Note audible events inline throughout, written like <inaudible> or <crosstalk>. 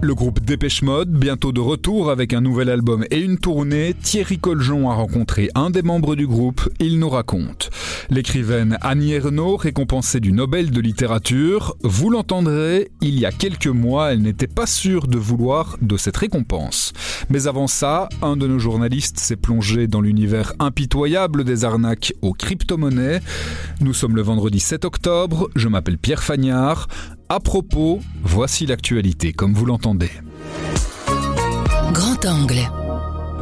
Le groupe Dépêche Mode, bientôt de retour avec un nouvel album et une tournée, Thierry Coljon a rencontré un des membres du groupe, il nous raconte. L'écrivaine Annie Ernaux, récompensée du Nobel de littérature, vous l'entendrez, il y a quelques mois, elle n'était pas sûre de vouloir de cette récompense. Mais avant ça, un de nos journalistes s'est plongé dans l'univers impitoyable des arnaques aux crypto-monnaies. Nous sommes le vendredi 7 octobre, je m'appelle Pierre Fagnard. À propos, voici l'actualité comme vous l'entendez. Grand angle.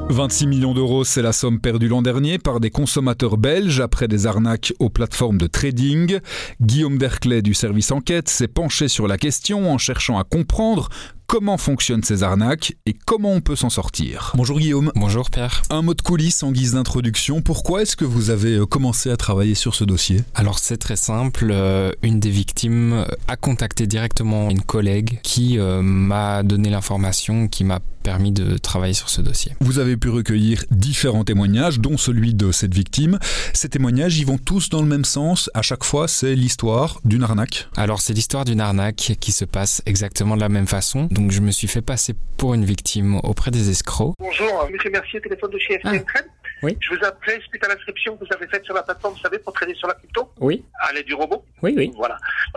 26 millions d'euros, c'est la somme perdue l'an dernier par des consommateurs belges après des arnaques aux plateformes de trading. Guillaume Derclay du service enquête s'est penché sur la question en cherchant à comprendre comment fonctionnent ces arnaques et comment on peut s'en sortir. Bonjour Guillaume. Bonjour Pierre. Un mot de coulisses en guise d'introduction. Pourquoi est-ce que vous avez euh, commencé à travailler sur ce dossier? Alors c'est très simple. Euh, une des victimes a contacté directement une collègue qui euh, m'a donné l'information, qui m'a permis de travailler sur ce dossier. Vous avez pu recueillir différents témoignages, dont celui de cette victime. Ces témoignages, ils vont tous dans le même sens. À chaque fois, c'est l'histoire d'une arnaque. Alors c'est l'histoire d'une arnaque qui se passe exactement de la même façon. Donc je me suis fait passer pour une victime auprès des escrocs. Bonjour, monsieur Mercier, téléphone de chez FTM Ah. Oui. Je vous appelais suite à l'inscription que vous avez faite sur la plateforme, vous savez, pour trader sur la crypto, Oui, à l'aide du robot. oui, oui. Voilà.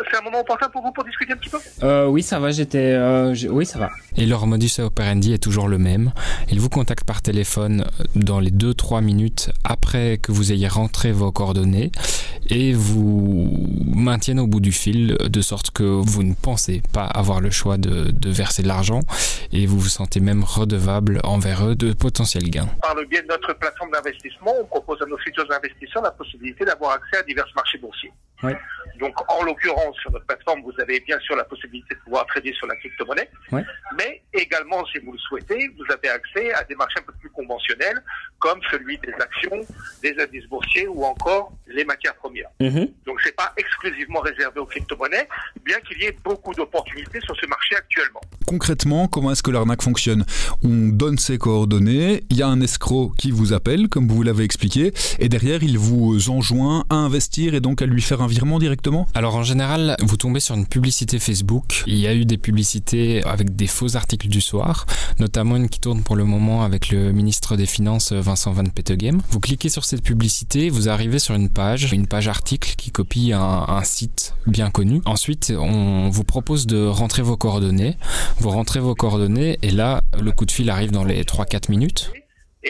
C'est un moment opportun pour vous pour discuter un petit peu? Euh, oui, ça va, j'étais... euh, oui, ça va. Et leur modus operandi est toujours le même. Ils vous contactent par téléphone dans les 2-3 minutes après que vous ayez rentré vos coordonnées et vous maintiennent au bout du fil de sorte que vous ne pensez pas avoir le choix de, de verser de l'argent et vous vous sentez même redevable envers eux de potentiels gains. Par le biais de notre plateforme d'investissement, on propose à nos futurs investisseurs la possibilité d'avoir accès à divers marchés boursiers. Oui. Donc, en l'occurrence, sur notre plateforme, vous avez bien sûr la possibilité de pouvoir trader sur la crypto-monnaie, Oui. mais également, si vous le souhaitez, vous avez accès à des marchés un peu plus conventionnels, comme celui des actions, des indices boursiers ou encore les matières premières. Donc, c'est pas exclusivement réservé aux crypto-monnaies, bien qu'il y ait beaucoup d'opportunités sur ce marché actuellement. Concrètement, comment est-ce que l'arnaque fonctionne? On donne ses coordonnées, il y a un escroc qui vous appelle, comme vous l'avez expliqué, et derrière, il vous enjoint à investir et donc à lui faire un directement? Alors en général, vous tombez sur une publicité Facebook. Il y a eu des publicités avec des faux articles du soir, notamment une qui tourne pour le moment avec le ministre des Finances Vincent Van Petegem. Vous cliquez sur cette publicité, vous arrivez sur une page, une page article qui copie un, un site bien connu. Ensuite, on vous propose de rentrer vos coordonnées. Vous rentrez vos coordonnées et là, le coup de fil arrive dans les 3-4 minutes.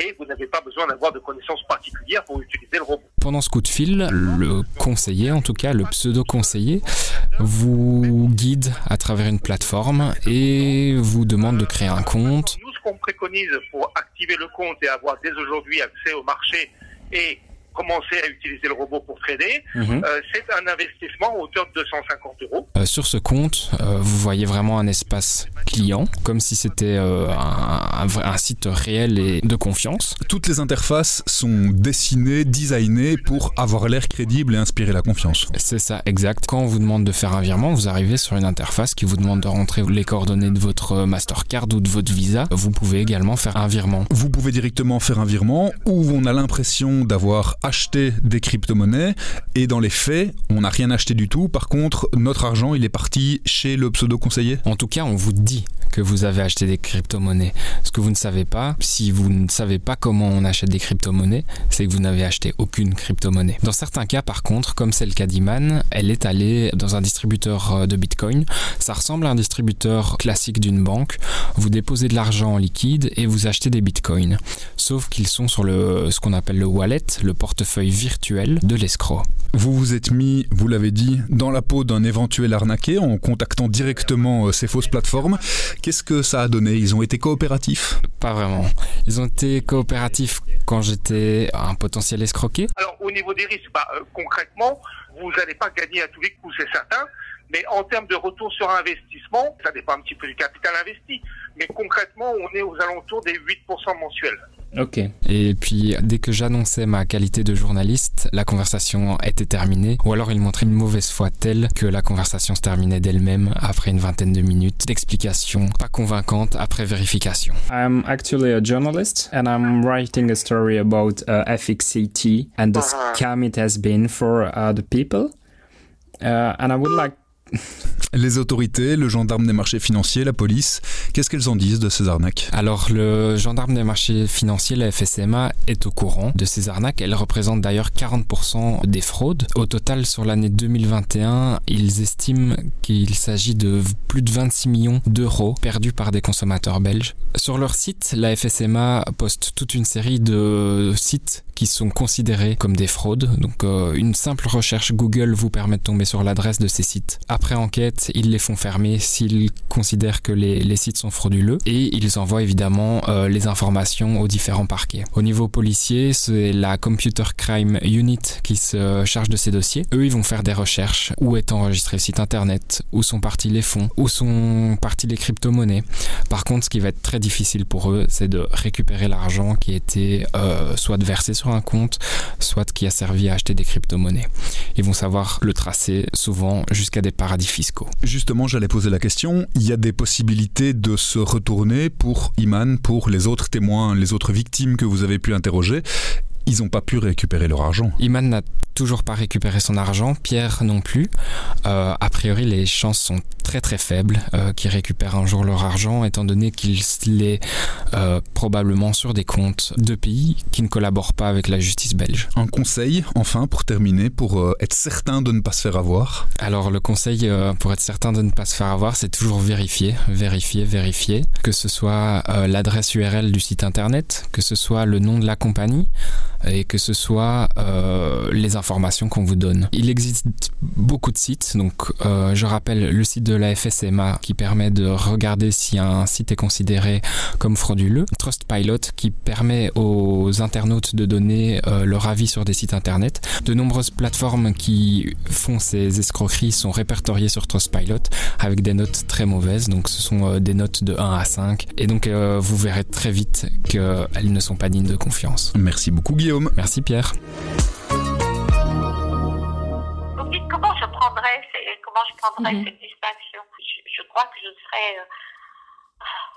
Et vous n'avez pas besoin d'avoir de connaissances particulières pour utiliser le robot. Pendant ce coup de fil, le conseiller, en tout cas le pseudo-conseiller, vous guide à travers une plateforme et vous demande de créer un compte. Nous, ce qu'on préconise pour activer le compte et avoir dès aujourd'hui accès au marché et commencer à utiliser le robot pour trader, Mhm. euh, c'est un investissement à hauteur de 250 euros. Euh, sur ce compte, euh, vous voyez vraiment un espace client, comme si c'était euh, un, un vrai- un site réel et de confiance. Toutes les interfaces sont dessinées, designées pour avoir l'air crédible et inspirer la confiance. C'est ça, exact. Quand on vous demande de faire un virement, vous arrivez sur une interface qui vous demande de rentrer les coordonnées de votre Mastercard ou de votre Visa. Vous pouvez également faire un virement. Vous pouvez directement faire un virement où on a l'impression d'avoir acheté des crypto-monnaies et dans les faits, on n'a rien acheté du tout. Par contre, notre argent, il est parti chez le pseudo-conseiller. En tout cas, on vous dit que vous avez acheté des crypto-monnaies. Ce que vous ne savez pas, si vous ne savez pas comment on achète des crypto-monnaies, c'est que vous n'avez acheté aucune crypto-monnaie. Dans certains cas, par contre, comme c'est le d'Iman, elle est allée dans un distributeur euh, de Bitcoin. Ça ressemble à un distributeur classique d'une banque. Vous déposez de l'argent en liquide et vous achetez des Bitcoins. Sauf qu'ils sont sur le, ce qu'on appelle le wallet, le portefeuille virtuel de l'escroc. Vous vous êtes mis, vous l'avez dit, dans la peau d'un éventuel arnaqué en contactant directement euh, ces fausses plateformes. Qu'est-ce que ça a donné? Ils ont été coopératifs? Pas vraiment. Ils ont été coopératifs quand j'étais un potentiel escroqué. Alors, au niveau des risques, bah, euh, concrètement, vous n'allez pas gagner à tous les coups, c'est certain. Mais en termes de retour sur investissement, ça dépend un petit peu du capital investi. Mais concrètement, on est aux alentours des 8% mensuels. Ok. Et puis, dès que j'annonçais ma qualité de journaliste, la conversation était terminée. Ou alors, il montrait une mauvaise foi telle que la conversation se terminait d'elle-même après une vingtaine de minutes d'explications pas convaincantes après vérification. I'm actually a journalist and I'm writing a story about uh, FXCT and the uh-huh. scam it has been for uh, the people. Uh, and I would like Les autorités, le gendarme des marchés financiers, la police, qu'est-ce qu'elles en disent de ces arnaques? Alors le gendarme des marchés financiers, la FSMA, est au courant de ces arnaques. Elles représentent d'ailleurs 40% des fraudes. Au total, sur l'année 2021, ils estiment qu'il s'agit de plus de 26 millions d'euros perdus par des consommateurs belges. Sur leur site, la FSMA poste toute une série de sites qui sont considérés comme des fraudes. Donc euh, une simple recherche Google vous permet de tomber sur l'adresse de ces sites. Après enquête, ils les font fermer s'ils considèrent que les, sites sont frauduleux et ils envoient évidemment euh, les informations aux différents parquets. Au niveau policier, c'est la Computer Crime Unit qui se charge de ces dossiers. Eux, ils vont faire des recherches. Où est enregistré le site internet Où sont partis les fonds Où sont partis les crypto-monnaies Par contre, ce qui va être très difficile pour eux, c'est de récupérer l'argent qui était euh, soit versé sur un compte, soit qui a servi à acheter des crypto-monnaies. Ils vont savoir le tracer souvent jusqu'à des paradis fiscaux. Justement, j'allais poser la question, il y a des possibilités de se retourner pour Iman, pour les autres témoins, les autres victimes que vous avez pu interroger ils n'ont pas pu récupérer leur argent. Iman n'a toujours pas récupéré son argent, Pierre non plus. Euh, a priori, les chances sont très très faibles euh, qu'ils récupèrent un jour leur argent, étant donné qu'il est euh, probablement sur des comptes de pays qui ne collaborent pas avec la justice belge. Un conseil, enfin, pour terminer, pour être certain de ne pas se faire avoir? Alors, le conseil pour être certain de ne pas se faire avoir, c'est toujours vérifier, vérifier, vérifier. Que ce soit l'adresse URL du site internet, que ce soit le nom de la compagnie, et que ce soit euh, les informations qu'on vous donne. Il existe beaucoup de sites, donc euh, je rappelle le site de la FSMA qui permet de regarder si un site est considéré comme frauduleux, Trustpilot qui permet aux internautes de donner euh, leur avis sur des sites internet. De nombreuses plateformes qui font ces escroqueries sont répertoriées sur Trustpilot avec des notes très mauvaises, donc ce sont des notes de 1 à 5 et donc vous verrez très vite qu'elles ne sont pas dignes de confiance. Merci beaucoup Guillaume. Merci Pierre. Vous me dites comment je prendrais, comment je prendrais cette distinction. Je, crois que je euh,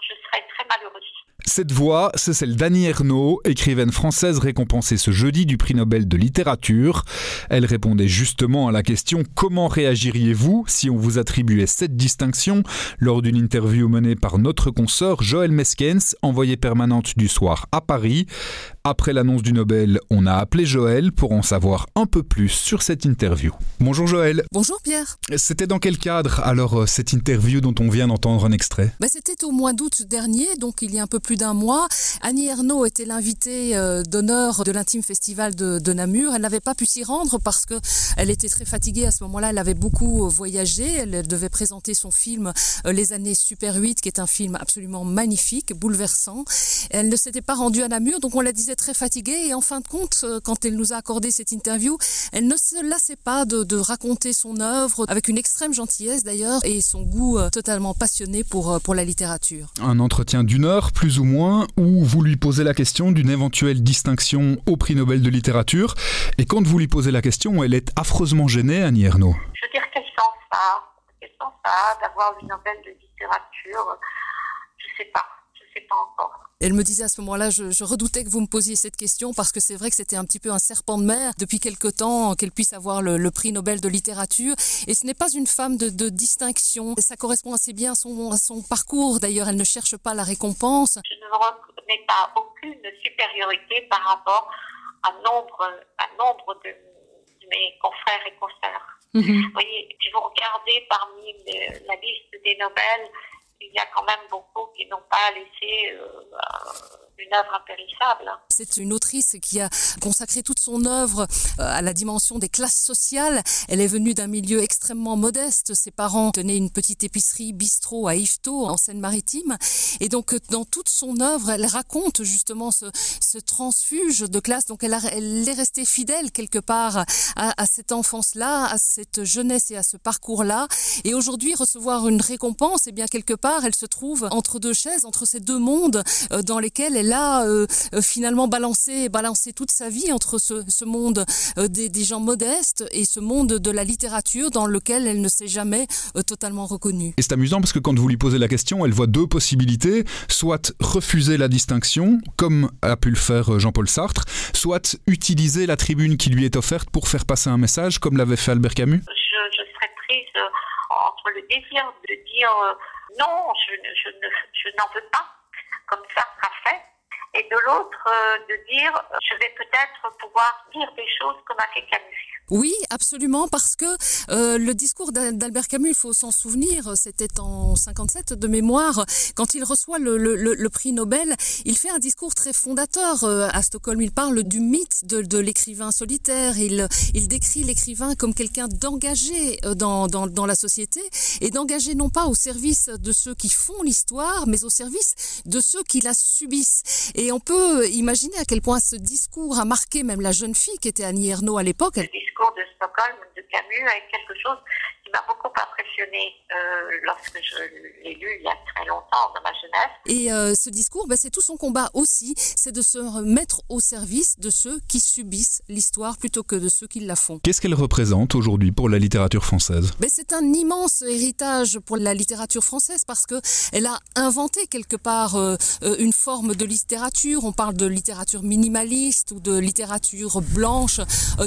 je serais très malheureuse. Cette voix, c'est celle d'Annie Ernaux, écrivaine française récompensée ce jeudi du prix Nobel de littérature. Elle répondait justement à la question comment réagiriez-vous si on vous attribuait cette distinction? Lors d'une interview menée par notre consoeur Joël Meskens, envoyée permanente du soir à Paris. Après l'annonce du Nobel, on a appelé Joël pour en savoir un peu plus sur cette interview. Bonjour Joël. Bonjour Pierre. C'était dans quel cadre alors euh, cette interview dont on vient d'entendre un extrait? Bah, C'était au mois d'août dernier, donc il y a un peu plus d'un mois. Annie Ernaux était l'invitée euh, d'honneur de l'intime festival de, Namur. Elle n'avait pas pu s'y rendre parce que elle était très fatiguée à ce moment-là. Elle avait beaucoup euh, voyagé. Elle devait présenter son film Les années Super 8, qui est un film absolument magnifique, bouleversant. Elle ne s'était pas rendue à Namur, donc on la disait très fatiguée et en fin de compte, euh, quand elle nous a accordé cette interview, elle ne se lassait pas de, raconter son œuvre avec une extrême gentillesse d'ailleurs et son goût euh, totalement passionné pour, euh, pour la littérature. Un entretien d'une heure plus ou moins où vous lui posez la question d'une éventuelle distinction au prix Nobel de littérature. Et quand vous lui posez la question, elle est affreusement gênée, Annie Ernaux. Je veux dire, quel sens ça Quel sens ça d'avoir le Nobel de littérature? Je sais pas, encore. Elle me disait à ce moment-là, je, redoutais que vous me posiez cette question parce que c'est vrai que c'était un petit peu un serpent de mer depuis quelque temps qu'elle puisse avoir le, prix Nobel de littérature. Et ce n'est pas une femme de, distinction. Ça correspond assez bien à son, son parcours. D'ailleurs, elle ne cherche pas la récompense. Je ne reconnais pas aucune supériorité par rapport à nombre, à nombre de, mes confrères et consoeurs. Mhm. Vous voyez, si vous regardez parmi la liste des Nobel, il y a quand même beaucoup qui n'ont pas laissé euh, une œuvre impérissable. C'est une autrice qui a consacré toute son œuvre euh, à la dimension des classes sociales. Elle est venue d'un milieu extrêmement modeste. Ses parents tenaient une petite épicerie bistrot à Yvetot, en Seine-Maritime. Et donc, euh, dans toute son œuvre, elle raconte justement ce, ce transfuge de classe. Donc, elle, elle est restée fidèle quelque part à, à cette enfance-là, à cette jeunesse et à ce parcours-là. Et aujourd'hui, recevoir une récompense, eh bien, quelque part, elle se trouve entre deux chaises, entre ces deux mondes euh, dans lesquels elle a finalement balancé, balancé toute sa vie entre ce, monde des, des, gens modestes et ce monde de la littérature dans lequel elle ne s'est jamais totalement reconnue. Et c'est amusant parce que quand vous lui posez la question, elle voit deux possibilités, soit refuser la distinction, comme a pu le faire Jean-Paul Sartre, soit utiliser la tribune qui lui est offerte pour faire passer un message, comme l'avait fait Albert Camus Je, serais prise euh, entre le désir de dire euh, non, je, je n'en veux pas, comme Sartre a fait, et de l'autre euh, de dire je vais peut-être pouvoir dire des choses comme a fait Camus. Oui, absolument, parce que euh, le discours d'Albert Camus, il faut s'en souvenir, c'était en 57 de mémoire, quand il reçoit le, le, le, prix Nobel, il fait un discours très fondateur euh, à Stockholm. Il parle du mythe de, de l'écrivain solitaire. Il, il décrit l'écrivain comme quelqu'un d'engagé euh, dans, dans, dans, la société et d'engagé non pas au service de ceux qui font l'histoire, mais au service de ceux qui la subissent. On peut imaginer à quel point ce discours a marqué même la jeune fille qui était Annie Ernaux à l'époque de Stockholm de Camus avec quelque chose qui m'a beaucoup impressionné euh, lorsque je l'ai lu il y a très longtemps dans ma jeunesse. Et euh, ce discours, ben, c'est tout son combat aussi, c'est de se remettre au service de ceux qui subissent l'histoire plutôt que de ceux qui la font. Qu'est-ce qu'elle représente aujourd'hui pour la littérature française? Ben, C'est un immense héritage pour la littérature française parce que elle a inventé quelque part euh, une forme de littérature. On parle de littérature minimaliste ou de littérature blanche.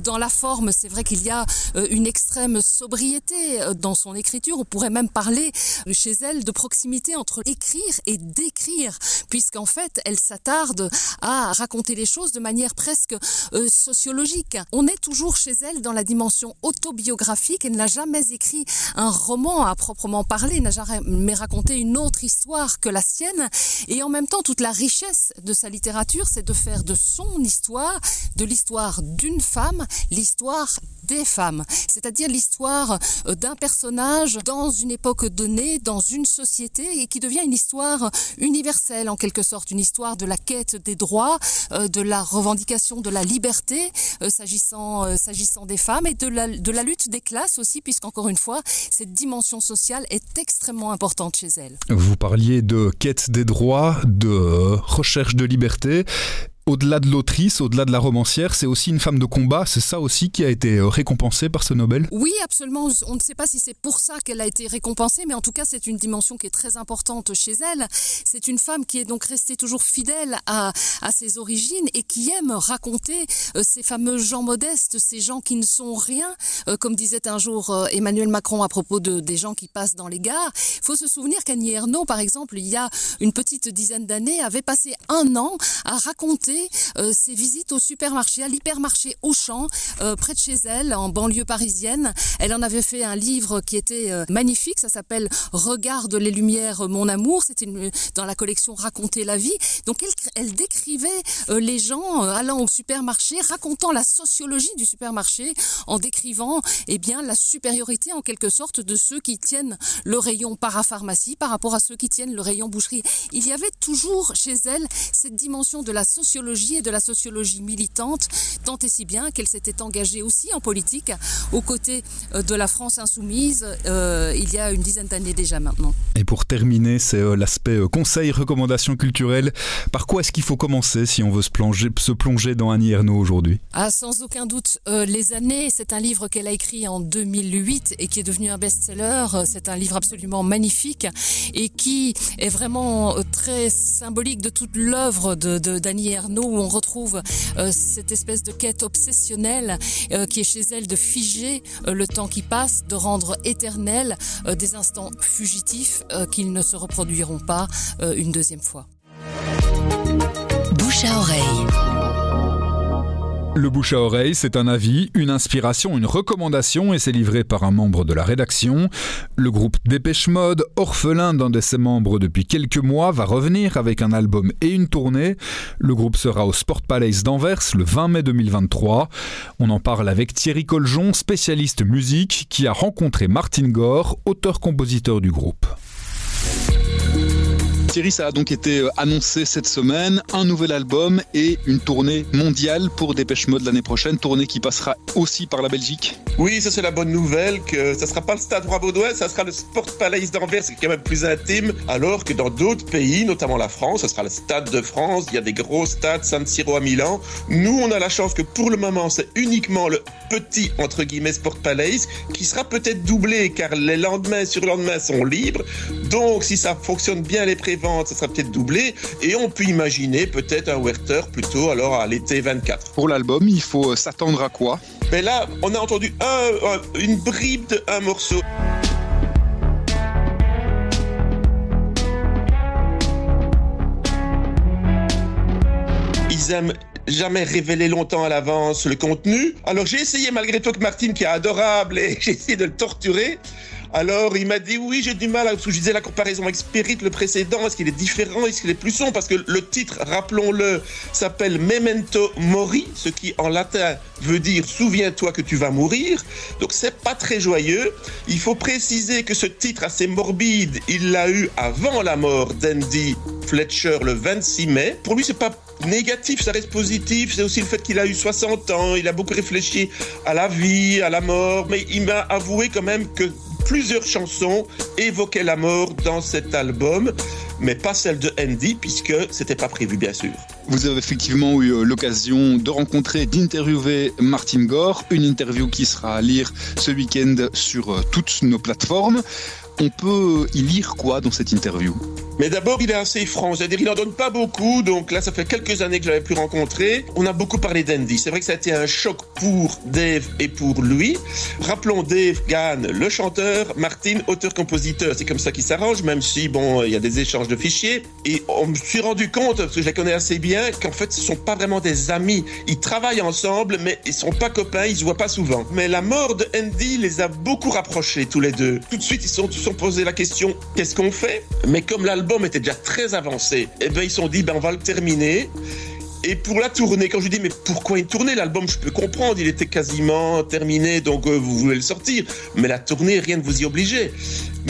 dans la forme, c'est vrai qu'il y a une extrême sobriété dans son écriture. On pourrait même parler chez elle de proximité entre écrire et décrire, puisqu'en fait, elle s'attarde à raconter les choses de manière presque euh, sociologique. On est toujours chez elle dans la dimension autobiographique. Elle n'a jamais écrit un roman à proprement parler, n'a jamais raconté une autre histoire que la sienne. Et en même temps, toute la richesse de sa littérature, c'est de faire de son histoire, de l'histoire d'une femme, l'histoire des femmes, c'est-à-dire l'histoire euh, d'un personnage dans une époque donnée, dans une société, et qui devient une histoire universelle en quelque sorte, une histoire de la quête des droits, euh, de la revendication de la liberté, euh, s'agissant des femmes, et de la, de la lutte des classes aussi, puisqu'encore une fois, cette dimension sociale est extrêmement importante chez elle. Vous parliez de quête des droits, de recherche de liberté au-delà de l'autrice, au-delà de la romancière, c'est aussi une femme de combat. C'est ça aussi qui a été euh, récompensé par ce Nobel Oui, absolument. On ne sait pas si c'est pour ça qu'elle a été récompensée, mais en tout cas, c'est une dimension qui est très importante chez elle. C'est une femme qui est donc restée toujours fidèle à, ses origines et qui aime raconter euh, ces fameux gens modestes, ces gens qui ne sont rien, euh, comme disait un jour Emmanuel Macron à propos de, des gens qui passent dans les gares. Il faut se souvenir qu'Annie Ernaux, par exemple, il y a une petite dizaine d'années, avait passé un an à raconter euh, ses visites au supermarché, à l'hypermarché Auchan, euh, près de chez elle, en banlieue parisienne. Elle en avait fait un livre qui était euh, magnifique, ça s'appelle Regarde les lumières, mon amour. C'était dans la collection Raconter la vie. Donc elle, décrivait les gens allant au supermarché, racontant la sociologie du supermarché, en décrivant eh bien la supériorité en quelque sorte de ceux qui tiennent le rayon parapharmacie par rapport à ceux qui tiennent le rayon boucherie. Il y avait toujours chez elle cette dimension de la sociologie et de la sociologie militante, tant et si bien qu'elle s'était engagée aussi en politique aux côtés euh, de la France insoumise euh, il y a une dizaine d'années déjà maintenant. Et pour terminer, c'est euh, l'aspect conseil, recommandation culturelle. Par quoi est-ce qu'il faut commencer si on veut se plonger, se plonger dans Annie Ernaux aujourd'hui? Ah, Sans aucun doute, Les années, c'est un livre qu'elle a écrit en 2008 et qui est devenu un best-seller. C'est un livre absolument magnifique et qui est vraiment très symbolique de toute l'œuvre d'Annie de, Où on retrouve euh, cette espèce de quête obsessionnelle euh, qui est chez elle de figer euh, le temps qui passe, de rendre éternel des instants fugitifs qu'ils ne se reproduiront pas une deuxième fois. Bouche à oreille. Le bouche à oreille, c'est un avis, une inspiration, une recommandation et c'est livré par un membre de la rédaction. Le groupe Dépêche Mode, orphelin d'un de ses membres depuis quelques mois, va revenir avec un album et une tournée. Le groupe sera au Sport Palace d'Anvers le 20 mai 2023. On en parle avec Thierry Coljon, spécialiste musique, qui a rencontré Martin Gore, auteur-compositeur du groupe. Thierry, ça a donc été euh, annoncé cette semaine, un nouvel album et une tournée mondiale pour Dépêche Mode l'année prochaine, tournée qui passera aussi par la Belgique. Oui, ça c'est la bonne nouvelle, que ça sera pas le Stade Roi-Baudouin, ça sera le Sport Palace d'Anvers, qui est quand même plus intime, alors que dans d'autres pays, notamment la France, ça sera le Stade de France, il y a des gros stades, San Siro à Milan. Nous, on a la chance que pour le moment, c'est uniquement le petit, entre guillemets, Sport Palace, qui sera peut-être doublé, car les lendemains sur lendemain sont libres. Donc, si ça fonctionne bien les préventes, ça sera peut-être doublé, et on peut imaginer peut-être un Werther plutôt alors à l'été 24. Pour l'album, il faut euh, s'attendre à quoi? Mais là, on a entendu une bribe de un morceau. Ils aiment jamais révéler longtemps à l'avance le contenu. Alors j'ai essayé malgré tout que Martine, qui est adorable, <laughs> et j'ai essayé de le torturer. Alors il m'a dit oui j'ai du mal parce que je disais la comparaison avec Spirit le précédent est-ce qu'il est différent est-ce qu'il est plus sombre? Parce que le titre rappelons-le s'appelle Memento Mori ce qui en latin veut dire souviens-toi que tu vas mourir. Donc c'est pas très joyeux. Il faut préciser que ce titre assez morbide il l'a eu avant la mort d'Andy Fletcher le 26 mai. Pour lui c'est pas négatif, ça reste positif. C'est aussi le fait qu'il a eu 60 ans, il a beaucoup réfléchi à la vie, à la mort, mais il m'a avoué quand même que plusieurs chansons évoquaient la mort dans cet album, mais pas celle de Andy, puisque c'était pas prévu, bien sûr. Vous avez effectivement eu euh, l'occasion de rencontrer, d'interviewer Martin Gore, une interview qui sera à lire ce week-end sur euh, toutes nos plateformes. On peut y lire quoi dans cette interview? Mais d'abord, il est assez franc. C'est-à-dire, il n'en donne pas beaucoup. Donc là, ça fait quelques années que je l'avais plus rencontré. On a beaucoup parlé d'Andy. C'est vrai que ça a été un choc pour Dave et pour lui. Rappelons Dave Gann, le chanteur, Martin, auteur-compositeur. C'est comme ça qu'il s'arrange, même si, bon, il y a des échanges de fichiers. Et on me suis rendu compte, parce que je les connais assez bien, qu'en fait, ce sont pas vraiment des amis. Ils travaillent ensemble, mais ils sont pas copains, ils se voient pas souvent. Mais la mort de Andy les a beaucoup rapprochés, tous les deux. Tout de suite, ils se sont, sont posé la question, qu'est-ce qu'on fait? Mais comme l'album l'album était déjà très avancé, et eh ben ils se sont dit ben on va le terminer. Et pour la tournée, quand je dis mais pourquoi une tournée? L'album, je peux comprendre, il était quasiment terminé, donc euh, vous voulez le sortir. Mais la tournée, rien ne vous y obligeait.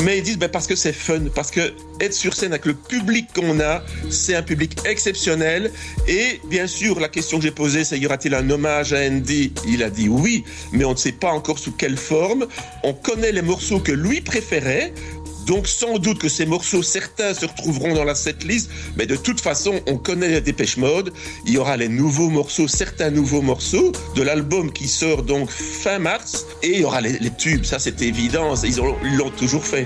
Mais ils disent ben, parce que c'est fun, parce que être sur scène avec le public qu'on a, c'est un public exceptionnel. Et bien sûr, la question que j'ai posée, c'est y aura-t-il un hommage à Andy Il a dit oui, mais on ne sait pas encore sous quelle forme. On connaît les morceaux que lui préférait. Donc sans doute que ces morceaux, certains se retrouveront dans la setlist, mais de toute façon, on connaît les Dépêche Mode. Il y aura les nouveaux morceaux, certains nouveaux morceaux de l'album qui sort donc fin mars, et il y aura les, tubes, ça c'est évident, ils l'ont toujours fait.